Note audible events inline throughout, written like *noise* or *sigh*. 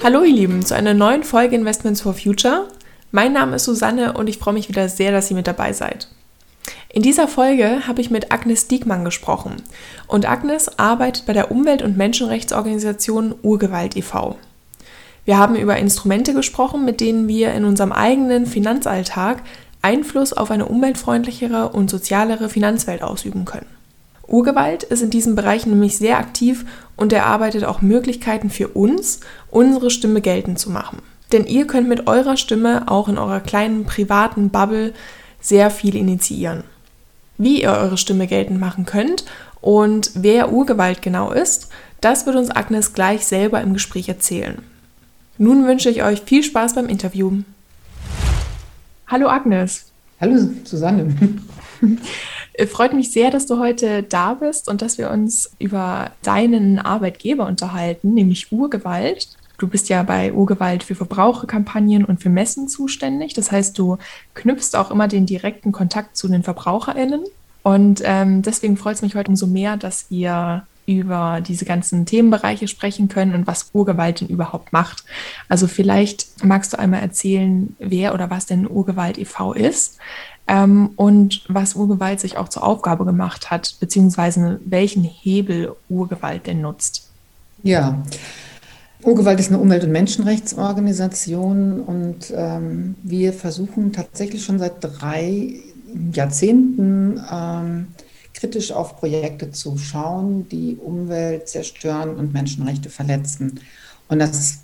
Hallo ihr Lieben zu einer neuen Folge Investments for Future. Mein Name ist Susanne und ich freue mich wieder sehr, dass ihr mit dabei seid. In dieser Folge habe ich mit Agnes Diekmann gesprochen und Agnes arbeitet bei der Umwelt- und Menschenrechtsorganisation Urgewalt e.V. Wir haben über Instrumente gesprochen, mit denen wir in unserem eigenen Finanzalltag Einfluss auf eine umweltfreundlichere und sozialere Finanzwelt ausüben können. Urgewalt ist in diesem Bereich nämlich sehr aktiv und erarbeitet auch Möglichkeiten für uns, unsere Stimme geltend zu machen. Denn ihr könnt mit eurer Stimme auch in eurer kleinen privaten Bubble sehr viel initiieren. Wie ihr eure Stimme geltend machen könnt und wer Urgewalt genau ist, das wird uns Agnes gleich selber im Gespräch erzählen. Nun wünsche ich euch viel Spaß beim Interview. Hallo Agnes. Hallo Susanne. Freut mich sehr, dass du heute da bist und dass wir uns über deinen Arbeitgeber unterhalten, nämlich Urgewalt. Du bist ja bei Urgewalt für Verbraucherkampagnen und für Messen zuständig. Das heißt, du knüpfst auch immer den direkten Kontakt zu den VerbraucherInnen. Und ähm, deswegen freut es mich heute umso mehr, dass wir über diese ganzen Themenbereiche sprechen können und was Urgewalt denn überhaupt macht. Also vielleicht magst du einmal erzählen, wer oder was denn Urgewalt e.V. ist ähm, und was Urgewalt sich auch zur Aufgabe gemacht hat, beziehungsweise welchen Hebel Urgewalt denn nutzt. Ja, Urgewalt ist eine Umwelt- und Menschenrechtsorganisation und ähm, wir versuchen tatsächlich schon seit drei Jahrzehnten ähm, kritisch auf Projekte zu schauen, die Umwelt zerstören und Menschenrechte verletzen. Und das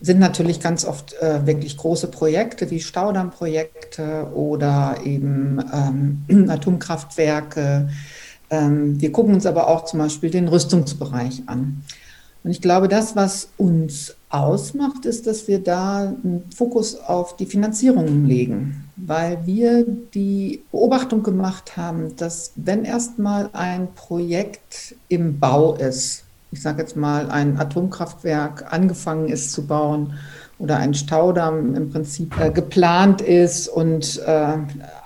sind natürlich ganz oft äh, wirklich große Projekte wie Staudammprojekte oder eben ähm, *clears throat* Atomkraftwerke. Ähm, wir gucken uns aber auch zum Beispiel den Rüstungsbereich an. Und ich glaube, das, was uns ausmacht, ist, dass wir da einen Fokus auf die Finanzierung legen, weil wir die Beobachtung gemacht haben, dass wenn erstmal ein Projekt im Bau ist, ich sage jetzt mal ein Atomkraftwerk angefangen ist zu bauen oder ein Staudamm im Prinzip äh, geplant ist und äh,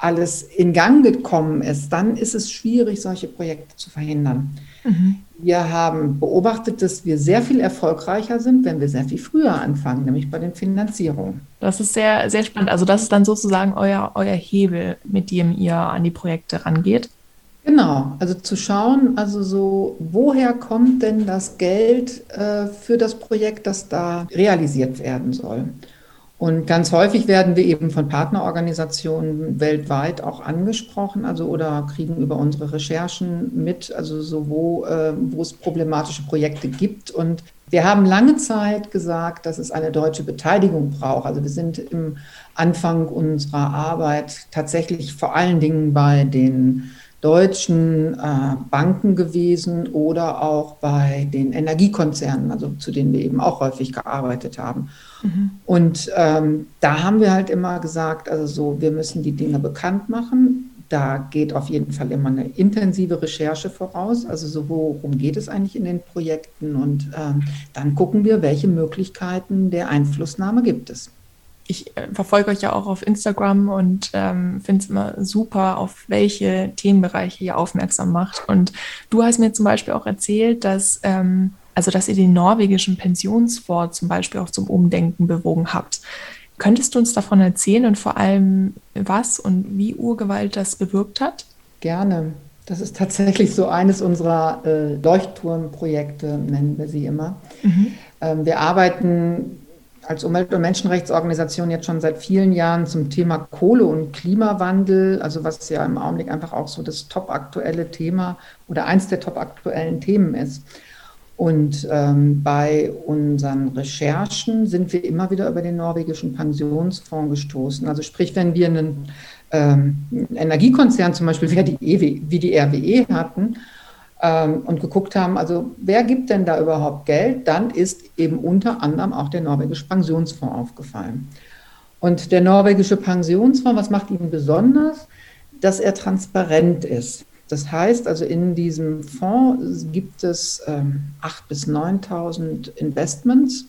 alles in Gang gekommen ist, dann ist es schwierig, solche Projekte zu verhindern. Mhm. Wir haben beobachtet, dass wir sehr viel erfolgreicher sind, wenn wir sehr viel früher anfangen, nämlich bei den Finanzierungen. Das ist sehr, sehr spannend. Also das ist dann sozusagen euer, euer Hebel, mit dem ihr an die Projekte rangeht. Genau, also zu schauen, also so, woher kommt denn das Geld äh, für das Projekt, das da realisiert werden soll? Und ganz häufig werden wir eben von Partnerorganisationen weltweit auch angesprochen, also oder kriegen über unsere Recherchen mit, also so wo, äh, wo es problematische Projekte gibt. Und wir haben lange Zeit gesagt, dass es eine deutsche Beteiligung braucht. Also wir sind im Anfang unserer Arbeit tatsächlich vor allen Dingen bei den deutschen äh, Banken gewesen oder auch bei den Energiekonzernen, also zu denen wir eben auch häufig gearbeitet haben. Mhm. Und ähm, da haben wir halt immer gesagt, also so, wir müssen die Dinge bekannt machen. Da geht auf jeden Fall immer eine intensive Recherche voraus. Also so, worum geht es eigentlich in den Projekten? Und ähm, dann gucken wir, welche Möglichkeiten der Einflussnahme gibt es ich äh, verfolge euch ja auch auf Instagram und ähm, finde es immer super, auf welche Themenbereiche ihr aufmerksam macht. Und du hast mir zum Beispiel auch erzählt, dass, ähm, also dass ihr den norwegischen Pensionsfonds zum Beispiel auch zum Umdenken bewogen habt. Könntest du uns davon erzählen und vor allem, was und wie Urgewalt das bewirkt hat? Gerne. Das ist tatsächlich so eines unserer äh, Leuchtturmprojekte, nennen wir sie immer. Mhm. Ähm, wir arbeiten als Umwelt- und Menschenrechtsorganisation jetzt schon seit vielen Jahren zum Thema Kohle und Klimawandel, also was ja im Augenblick einfach auch so das topaktuelle Thema oder eins der topaktuellen Themen ist. Und ähm, bei unseren Recherchen sind wir immer wieder über den norwegischen Pensionsfonds gestoßen. Also sprich, wenn wir einen ähm, Energiekonzern zum Beispiel wie die, EW, wie die RWE hatten, ähm, und geguckt haben, also wer gibt denn da überhaupt Geld, dann ist eben unter anderem auch der norwegische Pensionsfonds aufgefallen. Und der norwegische Pensionsfonds, was macht ihn besonders? Dass er transparent ist. Das heißt also, in diesem Fonds gibt es ähm, 8.000 bis 9.000 Investments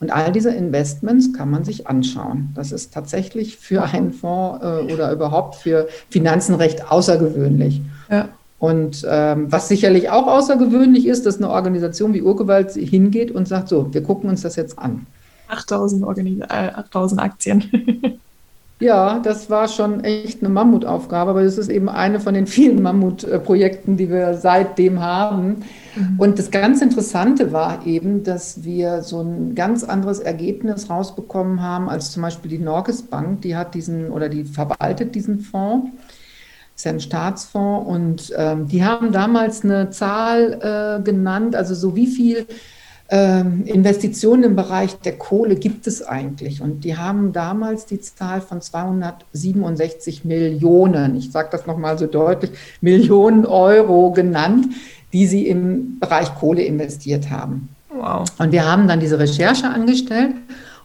und all diese Investments kann man sich anschauen. Das ist tatsächlich für einen Fonds äh, oder überhaupt für Finanzen recht außergewöhnlich. Ja. Und ähm, was sicherlich auch außergewöhnlich ist, dass eine Organisation wie Urgewalt hingeht und sagt, so, wir gucken uns das jetzt an. 8000, Organis äh, 8000 Aktien. *laughs* Ja, das war schon echt eine Mammutaufgabe, aber das ist eben eine von den vielen Mammutprojekten, die wir seitdem haben. Mhm. Und das ganz Interessante war eben, dass wir so ein ganz anderes Ergebnis rausbekommen haben als zum Beispiel die Norges Bank, die hat diesen oder die verwaltet diesen Fonds. Das ist ja ein Staatsfonds und ähm, die haben damals eine Zahl äh, genannt, also so wie viel ähm, Investitionen im Bereich der Kohle gibt es eigentlich? Und die haben damals die Zahl von 267 Millionen, ich sage das nochmal so deutlich, Millionen Euro genannt, die sie im Bereich Kohle investiert haben. Wow. Und wir haben dann diese Recherche angestellt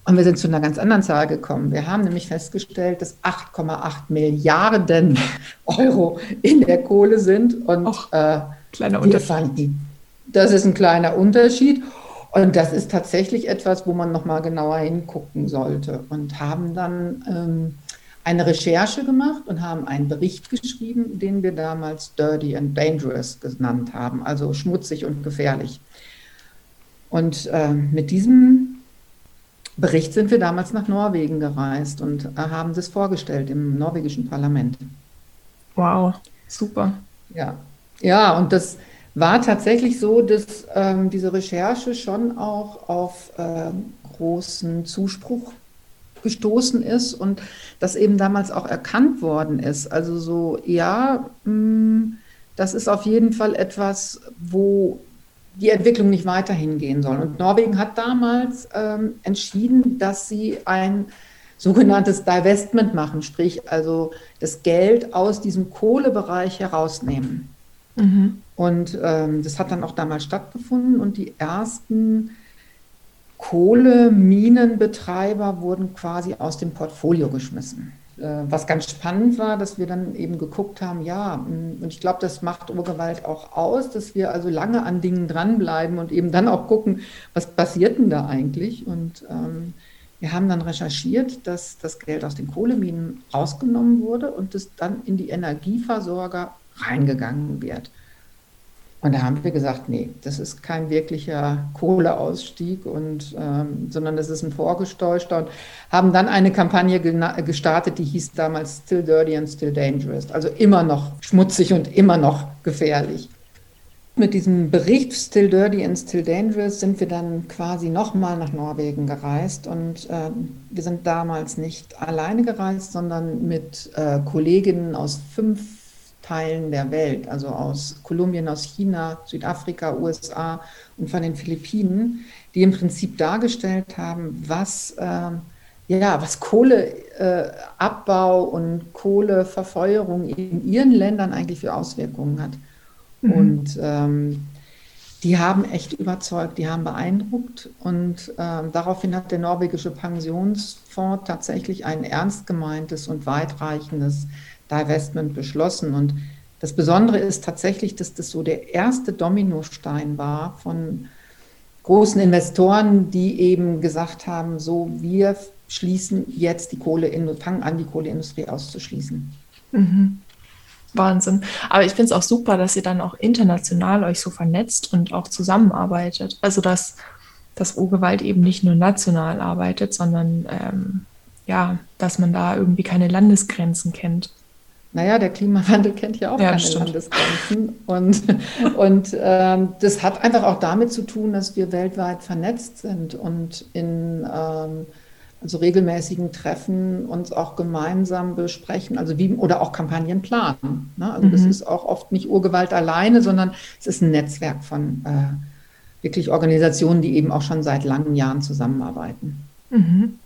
und wir sind zu einer ganz anderen Zahl gekommen. Wir haben nämlich festgestellt, dass 8,8 Milliarden *laughs* Euro in der Kohle sind. Und Och, äh, kleiner Unterschied. Das ist ein kleiner Unterschied. Und das ist tatsächlich etwas, wo man nochmal genauer hingucken sollte. Und haben dann ähm, eine Recherche gemacht und haben einen Bericht geschrieben, den wir damals Dirty and Dangerous genannt haben, also schmutzig und gefährlich. Und äh, mit diesem Bericht sind wir damals nach Norwegen gereist und äh, haben das vorgestellt im norwegischen Parlament. Wow, super. Ja, ja, und das war tatsächlich so, dass ähm, diese Recherche schon auch auf äh, großen Zuspruch gestoßen ist und das eben damals auch erkannt worden ist. Also so, ja, mh, hm, das ist auf jeden Fall etwas, wo die Entwicklung nicht weiterhin gehen soll. Und Norwegen hat damals ähm, entschieden, dass sie ein sogenanntes Divestment machen, sprich also das Geld aus diesem Kohlebereich herausnehmen. Mhm. Und ähm, das hat dann auch damals stattgefunden und die ersten Kohleminenbetreiber wurden quasi aus dem Portfolio geschmissen. Äh, was ganz spannend war, dass wir dann eben geguckt haben, ja, mm, und ich glaube, das macht Urgewalt auch aus, dass wir also lange an Dingen dranbleiben und eben dann auch gucken, was passiert denn da eigentlich? Und ähm, wir haben dann recherchiert, dass das Geld aus den Kohleminen rausgenommen wurde und es dann in die Energieversorger reingegangen wird. Und da haben wir gesagt, nee, das ist kein wirklicher Kohleausstieg, und, ähm, sondern das ist ein vorgestäuschter und haben dann eine Kampagne gestartet, die hieß damals Still Dirty and Still Dangerous, also immer noch schmutzig und immer noch gefährlich. Mit diesem Bericht Still Dirty and Still Dangerous sind wir dann quasi nochmal nach Norwegen gereist und äh, wir sind damals nicht alleine gereist, sondern mit äh, Kolleginnen aus fünf Teilen der Welt, also aus Kolumbien, aus China, Südafrika, USA und von den Philippinen, die im Prinzip dargestellt haben, was, äh, ja, was Kohleabbau äh, und Kohleverfeuerung in ihren Ländern eigentlich für Auswirkungen hat. Mhm. Und ähm, die haben echt überzeugt, die haben beeindruckt und äh, daraufhin hat der norwegische Pensionsfonds tatsächlich ein ernst gemeintes und weitreichendes Divestment beschlossen. Und das Besondere ist tatsächlich, dass das so der erste Dominostein war von großen Investoren, die eben gesagt haben, so wir schließen jetzt die Kohleindustrie, fangen an, die Kohleindustrie auszuschließen. Mhm. Wahnsinn. Aber ich finde es auch super, dass ihr dann auch international euch so vernetzt und auch zusammenarbeitet. Also dass das Urgewalt eben nicht nur national arbeitet, sondern ähm, ja, dass man da irgendwie keine Landesgrenzen kennt. Naja, der Klimawandel kennt ja auch ja, keine stimmt. Landesgrenzen. Und, *laughs* und ähm, das hat einfach auch damit zu tun, dass wir weltweit vernetzt sind und in ähm, also regelmäßigen Treffen uns auch gemeinsam besprechen, also wie oder auch Kampagnen planen. Ne? Also mhm. das ist auch oft nicht Urgewalt alleine, sondern es ist ein Netzwerk von äh, wirklich Organisationen, die eben auch schon seit langen Jahren zusammenarbeiten. Mhm.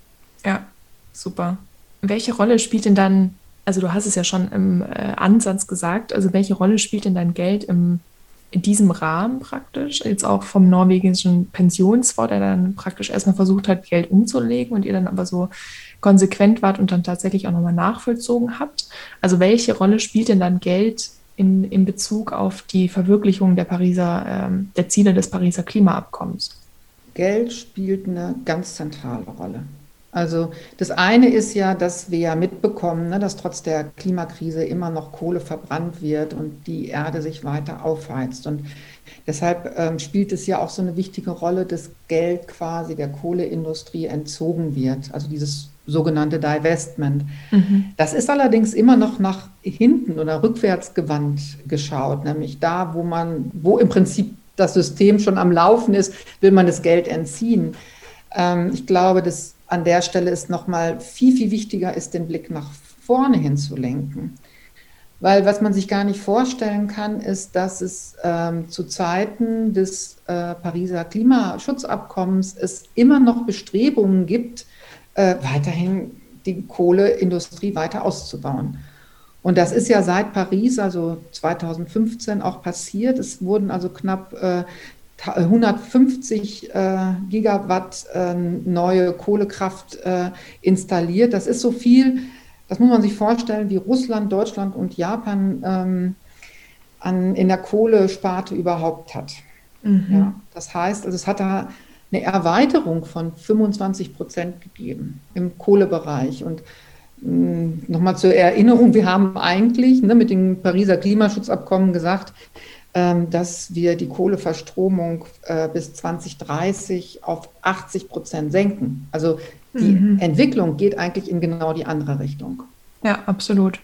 Ja, super. Welche Rolle spielt denn dann also du hast es ja schon im äh, Ansatz gesagt, also welche Rolle spielt denn dein Geld im, in diesem Rahmen praktisch, jetzt auch vom norwegischen Pensionsfonds, der dann praktisch erstmal versucht hat, Geld umzulegen und ihr dann aber so konsequent wart und dann tatsächlich auch nochmal nachvollzogen habt. Also welche Rolle spielt denn dann Geld in, in Bezug auf die Verwirklichung der Pariser, ähm, der Ziele des Pariser Klimaabkommens? Geld spielt eine ganz zentrale Rolle. Also das eine ist ja, dass wir ja mitbekommen, ne, dass trotz der Klimakrise immer noch Kohle verbrannt wird und die Erde sich weiter aufheizt. Und deshalb ähm, spielt es ja auch so eine wichtige Rolle, dass Geld quasi der Kohleindustrie entzogen wird. Also dieses sogenannte Divestment. Mhm. Das ist allerdings immer noch nach hinten oder rückwärts gewandt geschaut, nämlich da, wo man, wo im Prinzip das System schon am Laufen ist, will man das Geld entziehen. Ähm, ich glaube, dass an der Stelle ist nochmal viel, viel wichtiger ist, den Blick nach vorne hin zu lenken. Weil was man sich gar nicht vorstellen kann, ist, dass es ähm, zu Zeiten des äh, Pariser Klimaschutzabkommens es immer noch Bestrebungen gibt, äh, weiterhin die Kohleindustrie weiter auszubauen. Und das ist ja seit Paris, also 2015, auch passiert. Es wurden also knapp äh, 150 äh, Gigawatt äh, neue Kohlekraft äh, installiert. Das ist so viel, das muss man sich vorstellen, wie Russland, Deutschland und Japan ähm, an, in der Kohlesparte überhaupt hat. Mhm. Ja, das heißt, also es hat da eine Erweiterung von 25 Prozent gegeben im Kohlebereich. Und mm, Nochmal zur Erinnerung, wir haben eigentlich ne, mit dem Pariser Klimaschutzabkommen gesagt, dass wir die Kohleverstromung äh, bis 2030 auf 80 Prozent senken. Also die mhm. Entwicklung geht eigentlich in genau die andere Richtung. Ja, absolut.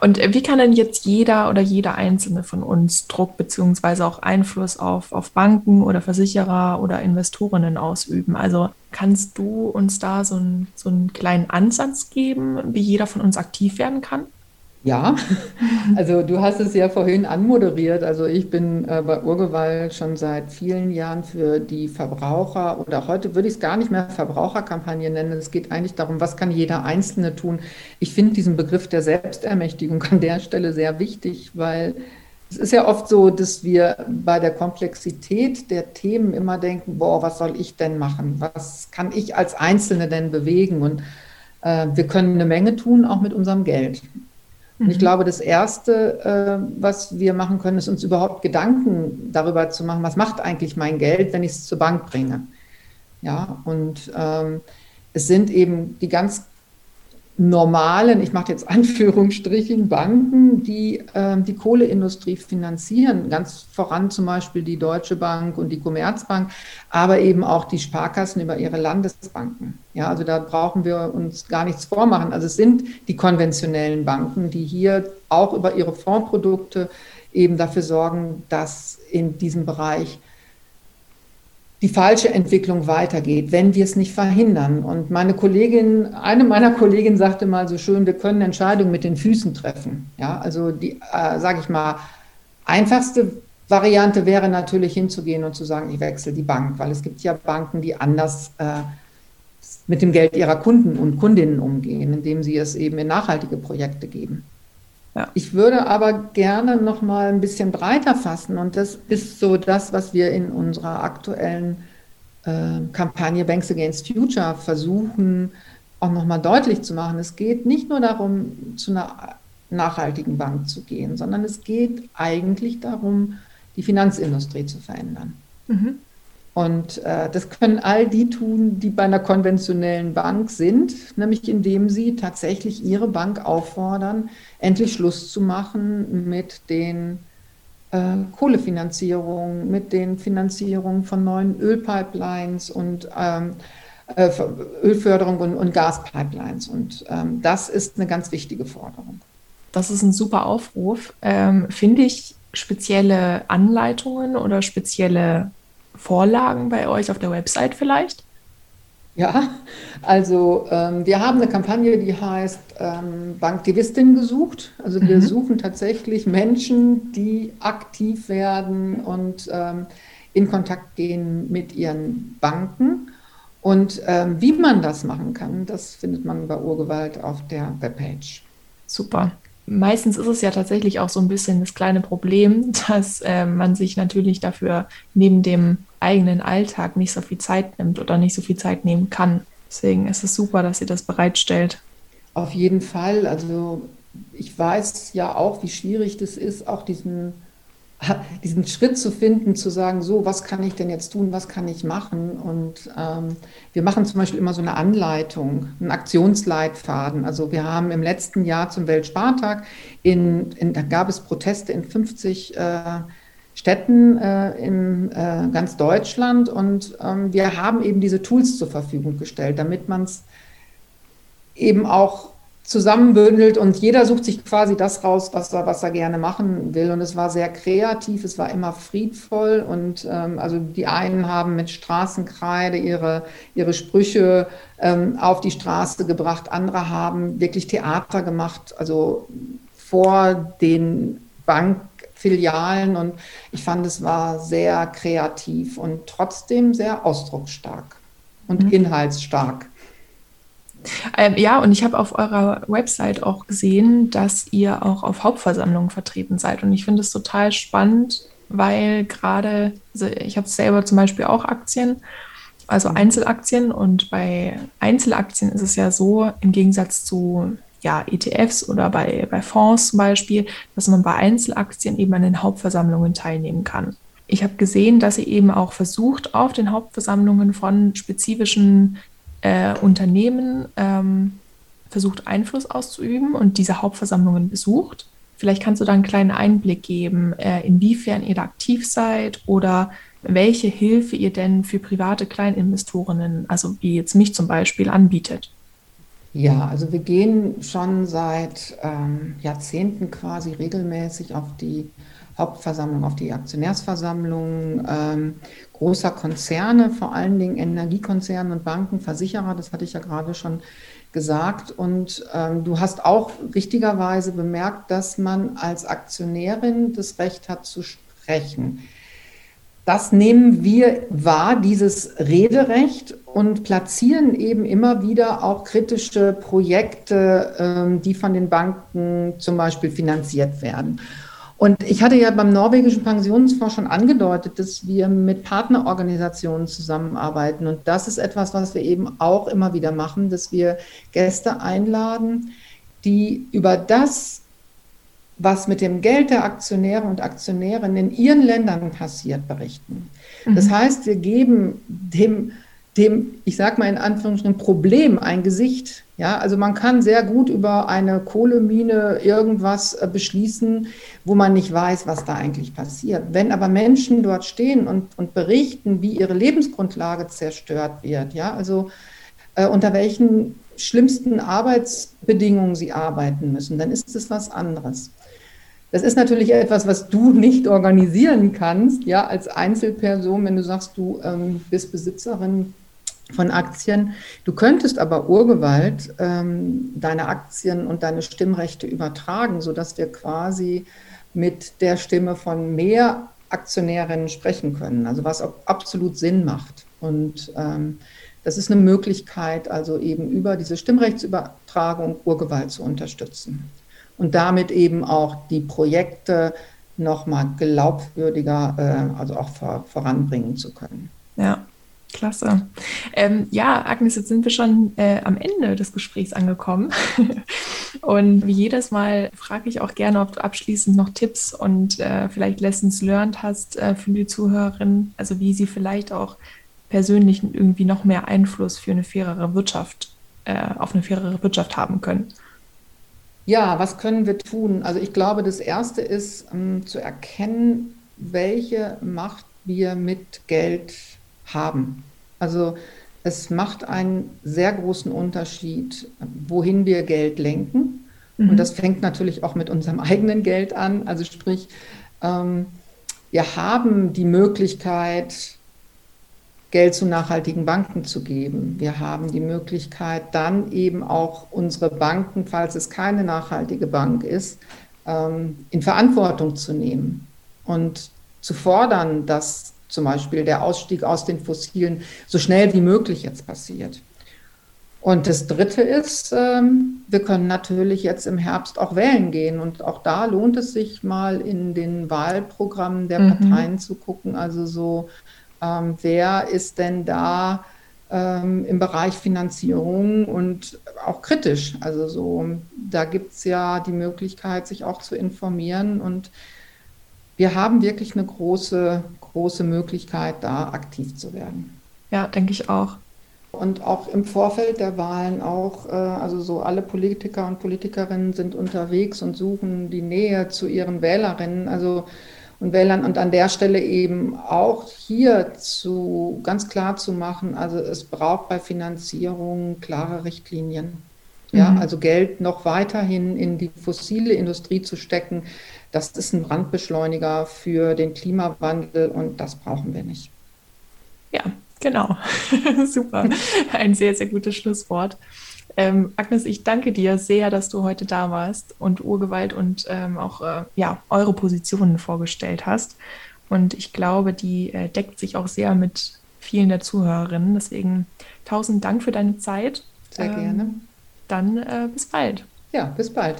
Und äh, wie kann denn jetzt jeder oder jeder Einzelne von uns Druck beziehungsweise auch Einfluss auf, auf Banken oder Versicherer oder Investorinnen ausüben? Also kannst du uns da so, ein, so einen kleinen Ansatz geben, wie jeder von uns aktiv werden kann? Ja, *laughs* also du hast es ja vorhin anmoderiert. Also ich bin äh, bei Urgewalt schon seit vielen Jahren für die Verbraucher oder heute würde ich es gar nicht mehr Verbraucherkampagne nennen. Es geht eigentlich darum, was kann jeder Einzelne tun. Ich finde diesen Begriff der Selbstermächtigung *laughs* an der Stelle sehr wichtig, weil es ist ja oft so, dass wir bei der Komplexität der Themen immer denken, boah, was soll ich denn machen? Was kann ich als Einzelne denn bewegen? Und äh, wir können eine Menge tun, auch mit unserem Geld. Und ich mhm. glaube, das Erste, äh, was wir machen können, ist uns überhaupt Gedanken darüber zu machen, was macht eigentlich mein Geld, wenn ich es zur Bank bringe. Ja, und ähm, es sind eben die ganz normalen, ich mache jetzt *laughs* Anführungsstrichen, Banken, die äh, die Kohleindustrie finanzieren, ganz voran zum Beispiel die Deutsche Bank und die Commerzbank, aber eben auch die Sparkassen über ihre Landesbanken. Ja, also da brauchen wir uns gar nichts vormachen. Also es sind die konventionellen Banken, die hier auch über ihre Fondsprodukte eben dafür sorgen, dass in diesem Bereich die falsche Entwicklung weitergeht, wenn wir es nicht verhindern. Und meine Kollegin, eine meiner Kolleginnen sagte mal so schön, wir können Entscheidungen mit den Füßen treffen. Ja, also die, äh, sage ich mal, einfachste Variante wäre natürlich hinzugehen und zu sagen, ich wechsle die Bank, weil es gibt ja Banken, die anders äh, mit dem Geld ihrer Kunden und Kundinnen umgehen, indem sie es eben in nachhaltige Projekte geben. Ja. Ich würde aber gerne noch mal ein bisschen breiter fassen und das ist so das, was wir in unserer aktuellen äh, Kampagne Banks Against Future versuchen auch noch mal deutlich zu machen. Es geht nicht nur darum, zu einer nachhaltigen Bank zu gehen, sondern es geht eigentlich darum, die Finanzindustrie zu verändern. Mhm. Und äh, das können all die tun, die bei einer konventionellen Bank sind, nämlich indem sie tatsächlich ihre Bank auffordern, endlich Schluss zu machen mit den äh, Kohlefinanzierungen, mit den Finanzierungen von neuen Ölpipelines und ähm, äh, Ölförderung und, und, Gaspipelines. Und ähm, das ist eine ganz wichtige Forderung. Das ist ein super Aufruf. Ähm, Finde ich spezielle Anleitungen oder spezielle Vorlagen bei euch auf der Website vielleicht? Ja, also ähm, wir haben eine Kampagne, die heißt ähm, Banktivistin gesucht. Also wir mhm. suchen tatsächlich Menschen, die aktiv werden und ähm, in Kontakt gehen mit ihren Banken. Und ähm, wie man das machen kann, das findet man bei Urgewalt auf der Webpage. Super meistens ist es ja tatsächlich auch so ein bisschen das kleine Problem, *laughs* dass äh, man sich natürlich dafür neben dem eigenen Alltag nicht so viel Zeit nimmt oder nicht so viel Zeit nehmen kann. Deswegen ist es super, dass ihr das bereitstellt. Auf jeden Fall. Also ich weiß ja auch, wie schwierig das ist, auch diesen *laughs* diesen Schritt zu finden, zu sagen, so, was kann ich denn jetzt tun, was kann ich machen? Und ähm, wir machen zum Beispiel immer so eine Anleitung, einen Aktionsleitfaden. Also wir haben im letzten Jahr zum Weltspartag, in, in, da gab es Proteste in 50 äh, Städten äh, in äh, ganz Deutschland. Und ähm, wir haben eben diese Tools zur Verfügung gestellt, damit man es eben auch zusammenbündelt. Und jeder sucht sich quasi das raus, was er, was er gerne machen will. Und es war sehr kreativ, es war immer friedvoll. Und ähm, also die einen haben mit Straßenkreide ihre, ihre Sprüche ähm, auf die Straße gebracht, andere haben wirklich Theater gemacht, also vor den Bankfilialen und ich fand, es war sehr kreativ und trotzdem sehr ausdrucksstark und mhm. inhaltsstark. Ähm, ja, und ich habe auf eurer Website auch gesehen, dass ihr auch auf Hauptversammlungen vertreten seid. Und ich finde es total spannend, weil gerade, also ich habe selber zum Beispiel auch Aktien, also Einzelaktien. Und bei Einzelaktien ist es ja so, im Gegensatz zu ja, ETFs oder bei, bei Fonds zum Beispiel, dass man bei Einzelaktien eben an den Hauptversammlungen teilnehmen kann. Ich habe gesehen, dass ihr eben auch versucht, auf den Hauptversammlungen von spezifischen äh, Unternehmen ähm, versucht, Einfluss auszuüben und diese Hauptversammlungen besucht. Vielleicht kannst du da einen kleinen Einblick geben, äh, inwiefern ihr da aktiv seid oder welche Hilfe ihr denn für private Kleininvestorinnen, also wie jetzt mich zum Beispiel, anbietet. Ja, also wir gehen schon seit ähm, Jahrzehnten quasi regelmäßig auf die Hauptversammlung, auf die Aktionärsversammlung ähm, großer Konzerne, vor allen Dingen Energiekonzerne und Banken, Versicherer, das hatte ich ja gerade schon gesagt. Und ähm, du hast auch richtigerweise bemerkt, dass man als Aktionärin das Recht hat zu sprechen. Das nehmen wir wahr, dieses Rederecht, und platzieren eben immer wieder auch kritische Projekte, ähm, die von den Banken zum Beispiel finanziert werden. Und ich hatte ja beim norwegischen Pensionsfonds schon angedeutet, dass wir mit Partnerorganisationen zusammenarbeiten. Und das ist etwas, was wir eben auch immer wieder machen, dass wir Gäste einladen, die über das, was mit dem Geld der Aktionäre und Aktionärinnen in ihren Ländern passiert, berichten. Mhm. Das heißt, wir geben dem dem, ich sage mal in Anführungsstrichen, Problem ein Gesicht. Ja, also man kann sehr gut über eine Kohlemine irgendwas äh, beschließen, wo man nicht weiß, was da eigentlich passiert. Wenn aber Menschen dort stehen und, und berichten, wie ihre Lebensgrundlage zerstört wird, ja, also äh, unter welchen schlimmsten Arbeitsbedingungen sie arbeiten müssen, dann ist es was anderes. Das ist natürlich etwas, was du nicht organisieren kannst, ja, als Einzelperson, wenn du sagst, du ähm, bist Besitzerin von Aktien. Du könntest aber Urgewalt ähm, deine Aktien und deine Stimmrechte übertragen, sodass wir quasi mit der Stimme von mehr Aktionärinnen sprechen können, also was absolut Sinn macht. Und ähm, das ist eine Möglichkeit, also eben über diese Stimmrechtsübertragung Urgewalt zu unterstützen und damit eben auch die Projekte nochmal glaubwürdiger, äh, also auch vor, voranbringen zu können. Ja. Klasse. Ähm, ja, Agnes, jetzt sind wir schon äh, am Ende des Gesprächs angekommen. *laughs* und wie jedes Mal frage ich auch gerne, ob du abschließend noch Tipps und äh, vielleicht Lessons learned hast äh, für die Zuhörerin, also wie sie vielleicht auch persönlich irgendwie noch mehr Einfluss für eine fairere Wirtschaft, äh, auf eine fairere Wirtschaft haben können. Ja, was können wir tun? Also ich glaube, das Erste ist ähm, zu erkennen, welche Macht wir mit Geld haben. Also es macht einen sehr großen Unterschied, wohin wir Geld lenken. Mhm. Und das fängt natürlich auch mit unserem *laughs* eigenen Geld an. Also sprich, ähm, wir haben die Möglichkeit, Geld zu nachhaltigen Banken zu geben. Wir haben die Möglichkeit, dann eben auch unsere Banken, falls es keine nachhaltige Bank ist, ähm, in Verantwortung zu nehmen und zu fordern, dass zum Beispiel der Ausstieg aus den Fossilen so schnell wie möglich jetzt passiert. Und das Dritte ist, ähm, wir können natürlich jetzt im Herbst auch wählen gehen. Und auch da lohnt es sich mal in den Wahlprogrammen der mhm. Parteien zu gucken. Also so, ähm, wer ist denn da ähm, im Bereich Finanzierung und auch kritisch? Also so, da gibt es ja die Möglichkeit, sich auch zu informieren und wir haben wirklich eine große, große Möglichkeit, da aktiv zu werden. Ja, denke ich auch. Und auch im Vorfeld der Wahlen auch, äh, also so alle Politiker und Politikerinnen sind unterwegs und suchen die Nähe zu ihren Wählerinnen. Also und Wählern und an der Stelle eben auch hier zu ganz klar zu machen, also es braucht bei Finanzierung klare Richtlinien. Ja, mhm. also Geld noch weiterhin in die fossile Industrie zu stecken, das ist ein Brandbeschleuniger für den Klimawandel und das brauchen wir nicht. Ja, genau. *laughs* Super. Ein sehr, sehr gutes Schlusswort. Ähm, Agnes, ich danke dir sehr, dass du heute da warst und Urgewalt und ähm, auch äh, ja, eure Positionen vorgestellt hast. Und ich glaube, die äh, deckt sich auch sehr mit vielen der Zuhörerinnen. Deswegen tausend Dank für deine Zeit. Sehr ähm, gerne. Dann äh, bis bald. Ja, bis bald.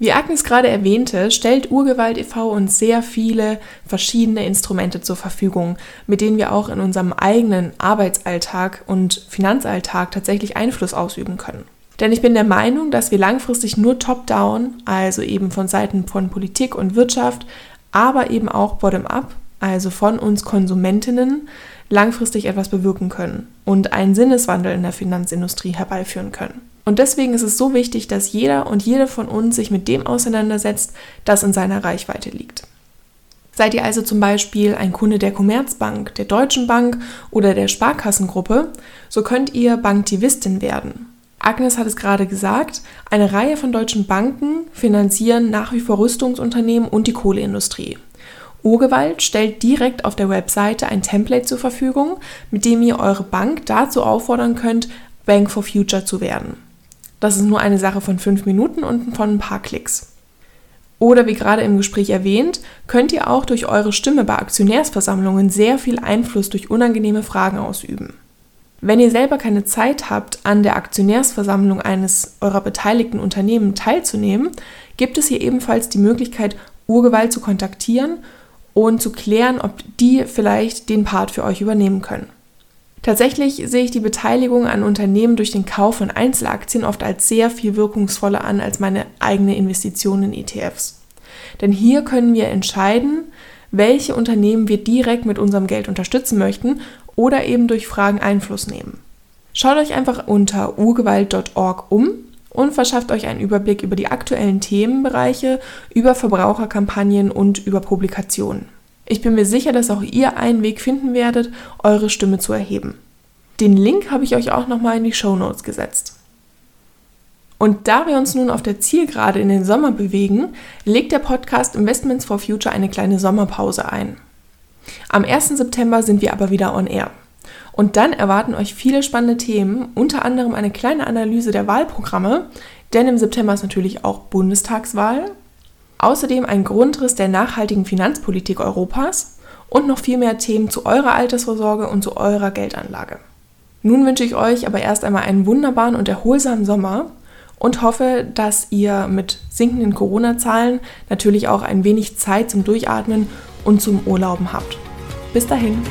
Wie Agnes gerade erwähnte, stellt Urgewalt e.V. uns sehr viele verschiedene Instrumente zur Verfügung, mit denen wir auch in unserem eigenen Arbeitsalltag und Finanzalltag tatsächlich Einfluss ausüben können. Denn ich bin der Meinung, dass wir langfristig nur top-down, also eben von Seiten von Politik und Wirtschaft, aber eben auch bottom-up, also von uns Konsumentinnen, langfristig etwas bewirken können und einen Sinneswandel in der Finanzindustrie herbeiführen können. Und deswegen ist es so wichtig, dass jeder und jede von uns sich mit dem auseinandersetzt, das in seiner Reichweite liegt. Seid ihr also zum Beispiel ein Kunde der Commerzbank, der Deutschen Bank oder der Sparkassengruppe, so könnt ihr Banktivistin werden. Agnes hat es gerade gesagt, eine Reihe von deutschen Banken finanzieren nach wie vor Rüstungsunternehmen und die Kohleindustrie. Urgewalt stellt direkt auf der Webseite ein Template zur Verfügung, mit dem ihr eure Bank dazu auffordern könnt, Bank for Future zu werden. Das ist nur eine Sache von fünf Minuten und von ein paar Klicks. Oder wie gerade im Gespräch erwähnt, könnt ihr auch durch eure Stimme bei Aktionärsversammlungen sehr viel Einfluss durch unangenehme Fragen ausüben. Wenn ihr selber keine Zeit habt, an der Aktionärsversammlung eines eurer beteiligten Unternehmen teilzunehmen, gibt es hier ebenfalls die Möglichkeit, Urgewalt zu kontaktieren und zu klären, ob die vielleicht den Part für euch übernehmen können. Tatsächlich sehe ich die Beteiligung an Unternehmen durch den Kauf von Einzelaktien oft als sehr viel wirkungsvoller an als meine eigene Investition in ETFs. Denn hier können wir entscheiden, welche Unternehmen wir direkt mit unserem Geld unterstützen möchten oder eben durch Fragen Einfluss nehmen. Schaut euch einfach unter urgewalt.org um und verschafft euch einen Überblick über die aktuellen Themenbereiche, über Verbraucherkampagnen und über Publikationen. Ich bin mir sicher, dass auch ihr einen Weg finden werdet, eure Stimme zu erheben. Den Link habe ich euch auch nochmal in die Show Notes gesetzt. Und da wir uns nun auf der Zielgerade in den Sommer bewegen, legt der Podcast Investments for Future eine kleine Sommerpause ein. Am 1. September sind wir aber wieder on air. Und dann erwarten euch viele spannende Themen, unter anderem eine kleine Analyse der Wahlprogramme, denn im September ist natürlich auch Bundestagswahl Außerdem ein Grundriss der nachhaltigen Finanzpolitik Europas und noch viel mehr Themen zu eurer Altersvorsorge und zu eurer Geldanlage. Nun wünsche ich euch aber erst einmal einen wunderbaren und erholsamen Sommer und hoffe, dass ihr mit sinkenden Corona-Zahlen natürlich auch ein wenig Zeit zum Durchatmen und zum Urlauben habt. Bis dahin.